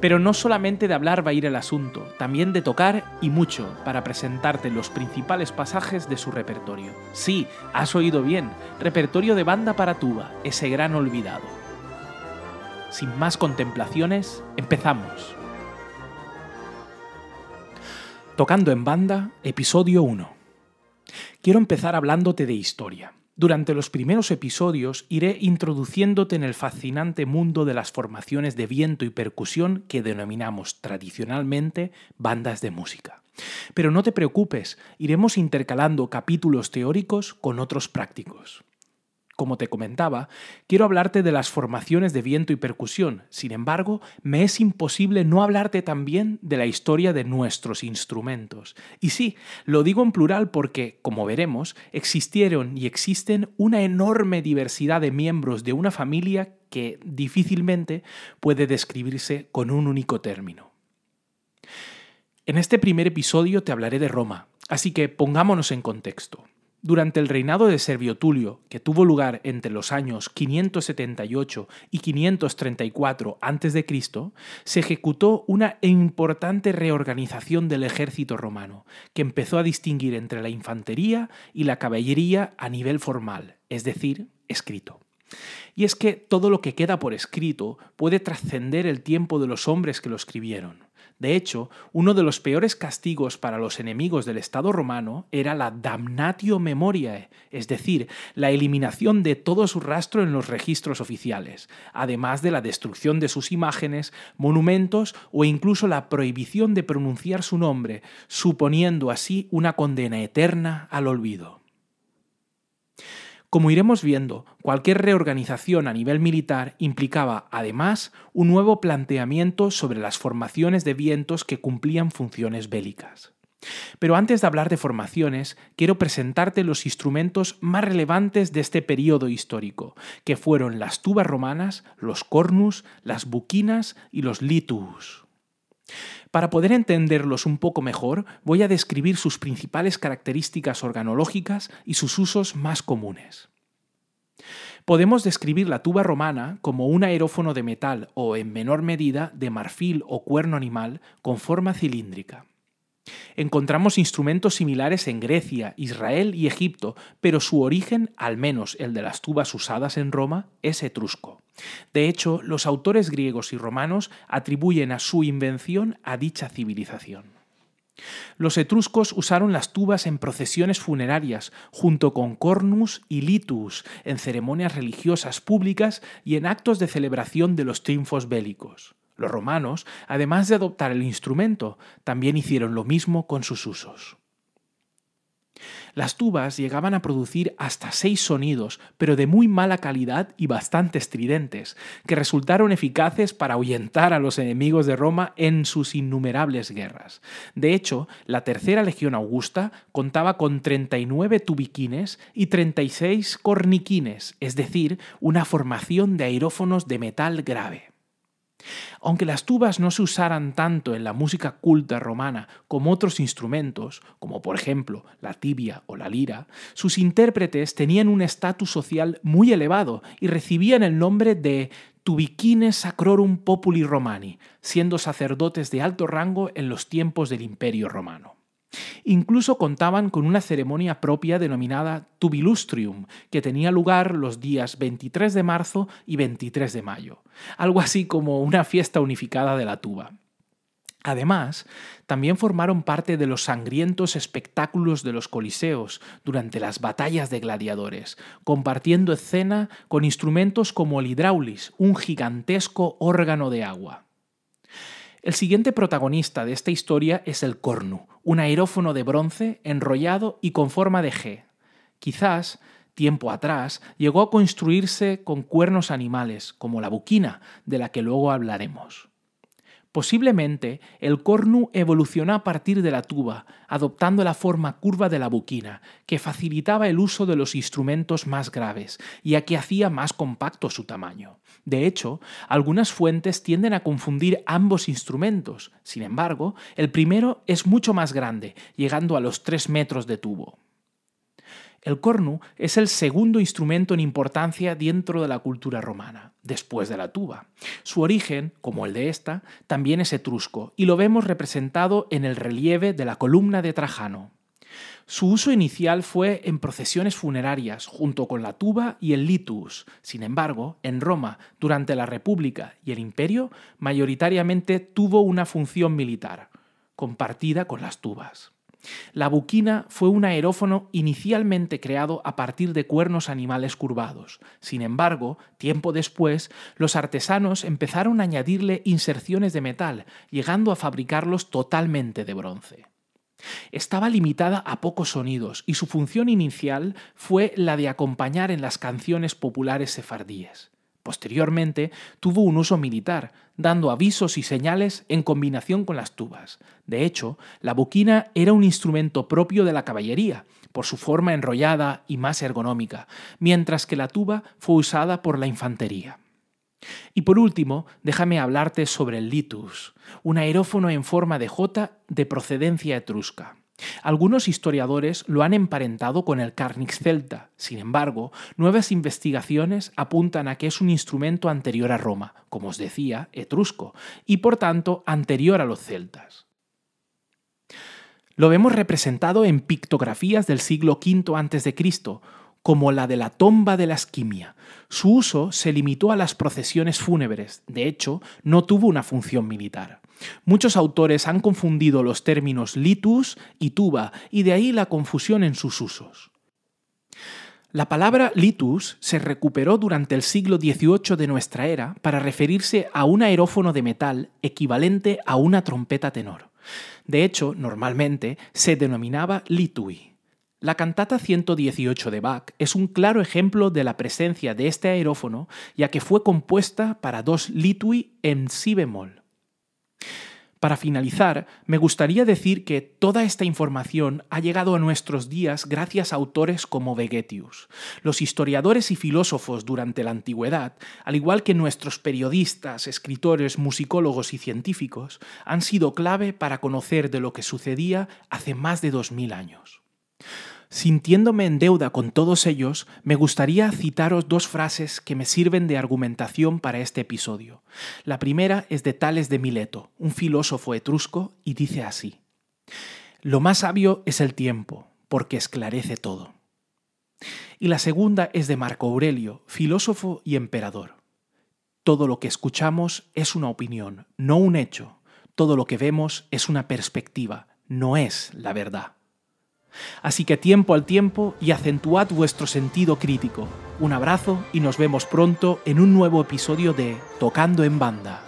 Pero no solamente de hablar va a ir el asunto, también de tocar y mucho para presentarte los principales pasajes de su repertorio. Sí, has oído bien, repertorio de banda para tuba, ese gran olvidado. Sin más contemplaciones, empezamos. Tocando en banda, episodio 1. Quiero empezar hablándote de historia. Durante los primeros episodios iré introduciéndote en el fascinante mundo de las formaciones de viento y percusión que denominamos tradicionalmente bandas de música. Pero no te preocupes, iremos intercalando capítulos teóricos con otros prácticos. Como te comentaba, quiero hablarte de las formaciones de viento y percusión, sin embargo, me es imposible no hablarte también de la historia de nuestros instrumentos. Y sí, lo digo en plural porque, como veremos, existieron y existen una enorme diversidad de miembros de una familia que difícilmente puede describirse con un único término. En este primer episodio te hablaré de Roma, así que pongámonos en contexto. Durante el reinado de Servio Tulio, que tuvo lugar entre los años 578 y 534 a.C., se ejecutó una importante reorganización del ejército romano, que empezó a distinguir entre la infantería y la caballería a nivel formal, es decir, escrito. Y es que todo lo que queda por escrito puede trascender el tiempo de los hombres que lo escribieron. De hecho, uno de los peores castigos para los enemigos del Estado romano era la damnatio memoriae, es decir, la eliminación de todo su rastro en los registros oficiales, además de la destrucción de sus imágenes, monumentos o incluso la prohibición de pronunciar su nombre, suponiendo así una condena eterna al olvido. Como iremos viendo, cualquier reorganización a nivel militar implicaba, además, un nuevo planteamiento sobre las formaciones de vientos que cumplían funciones bélicas. Pero antes de hablar de formaciones, quiero presentarte los instrumentos más relevantes de este periodo histórico, que fueron las tubas romanas, los cornus, las buquinas y los litus. Para poder entenderlos un poco mejor, voy a describir sus principales características organológicas y sus usos más comunes. Podemos describir la tuba romana como un aerófono de metal o, en menor medida, de marfil o cuerno animal con forma cilíndrica. Encontramos instrumentos similares en Grecia, Israel y Egipto, pero su origen, al menos el de las tubas usadas en Roma, es etrusco. De hecho, los autores griegos y romanos atribuyen a su invención a dicha civilización. Los etruscos usaron las tubas en procesiones funerarias, junto con cornus y litus, en ceremonias religiosas públicas y en actos de celebración de los triunfos bélicos. Los romanos, además de adoptar el instrumento, también hicieron lo mismo con sus usos. Las tubas llegaban a producir hasta seis sonidos, pero de muy mala calidad y bastante estridentes, que resultaron eficaces para ahuyentar a los enemigos de Roma en sus innumerables guerras. De hecho, la Tercera Legión Augusta contaba con 39 tubiquines y 36 corniquines, es decir, una formación de aerófonos de metal grave. Aunque las tubas no se usaran tanto en la música culta romana como otros instrumentos, como por ejemplo la tibia o la lira, sus intérpretes tenían un estatus social muy elevado y recibían el nombre de tubiquines sacrorum populi romani, siendo sacerdotes de alto rango en los tiempos del Imperio romano. Incluso contaban con una ceremonia propia denominada Tubilustrium, que tenía lugar los días 23 de marzo y 23 de mayo, algo así como una fiesta unificada de la tuba. Además, también formaron parte de los sangrientos espectáculos de los coliseos durante las batallas de gladiadores, compartiendo escena con instrumentos como el hidraulis, un gigantesco órgano de agua. El siguiente protagonista de esta historia es el cornu, un aerófono de bronce enrollado y con forma de G. Quizás, tiempo atrás, llegó a construirse con cuernos animales, como la buquina, de la que luego hablaremos. Posiblemente el cornu evolucionó a partir de la tuba, adoptando la forma curva de la buquina, que facilitaba el uso de los instrumentos más graves, ya que hacía más compacto su tamaño. De hecho, algunas fuentes tienden a confundir ambos instrumentos. Sin embargo, el primero es mucho más grande, llegando a los 3 metros de tubo. El cornu es el segundo instrumento en importancia dentro de la cultura romana, después de la tuba. Su origen, como el de esta, también es etrusco y lo vemos representado en el relieve de la columna de Trajano. Su uso inicial fue en procesiones funerarias, junto con la tuba y el litus. Sin embargo, en Roma, durante la República y el Imperio, mayoritariamente tuvo una función militar, compartida con las tubas. La buquina fue un aerófono inicialmente creado a partir de cuernos animales curvados. Sin embargo, tiempo después, los artesanos empezaron a añadirle inserciones de metal, llegando a fabricarlos totalmente de bronce. Estaba limitada a pocos sonidos y su función inicial fue la de acompañar en las canciones populares sefardíes. Posteriormente tuvo un uso militar, dando avisos y señales en combinación con las tubas. De hecho, la boquina era un instrumento propio de la caballería, por su forma enrollada y más ergonómica, mientras que la tuba fue usada por la infantería. Y por último, déjame hablarte sobre el litus, un aerófono en forma de J de procedencia etrusca. Algunos historiadores lo han emparentado con el carnix celta. Sin embargo, nuevas investigaciones apuntan a que es un instrumento anterior a Roma, como os decía, etrusco, y por tanto anterior a los celtas. Lo vemos representado en pictografías del siglo V a.C., como la de la tomba de la esquimia. Su uso se limitó a las procesiones fúnebres, de hecho, no tuvo una función militar. Muchos autores han confundido los términos litus y tuba, y de ahí la confusión en sus usos. La palabra litus se recuperó durante el siglo XVIII de nuestra era para referirse a un aerófono de metal equivalente a una trompeta tenor. De hecho, normalmente se denominaba litui. La cantata 118 de Bach es un claro ejemplo de la presencia de este aerófono, ya que fue compuesta para dos litui en si bemol. Para finalizar, me gustaría decir que toda esta información ha llegado a nuestros días gracias a autores como Vegetius. Los historiadores y filósofos durante la antigüedad, al igual que nuestros periodistas, escritores, musicólogos y científicos, han sido clave para conocer de lo que sucedía hace más de 2000 años. Sintiéndome en deuda con todos ellos, me gustaría citaros dos frases que me sirven de argumentación para este episodio. La primera es de Tales de Mileto, un filósofo etrusco, y dice así: Lo más sabio es el tiempo, porque esclarece todo. Y la segunda es de Marco Aurelio, filósofo y emperador. Todo lo que escuchamos es una opinión, no un hecho. Todo lo que vemos es una perspectiva, no es la verdad. Así que tiempo al tiempo y acentuad vuestro sentido crítico. Un abrazo y nos vemos pronto en un nuevo episodio de Tocando en Banda.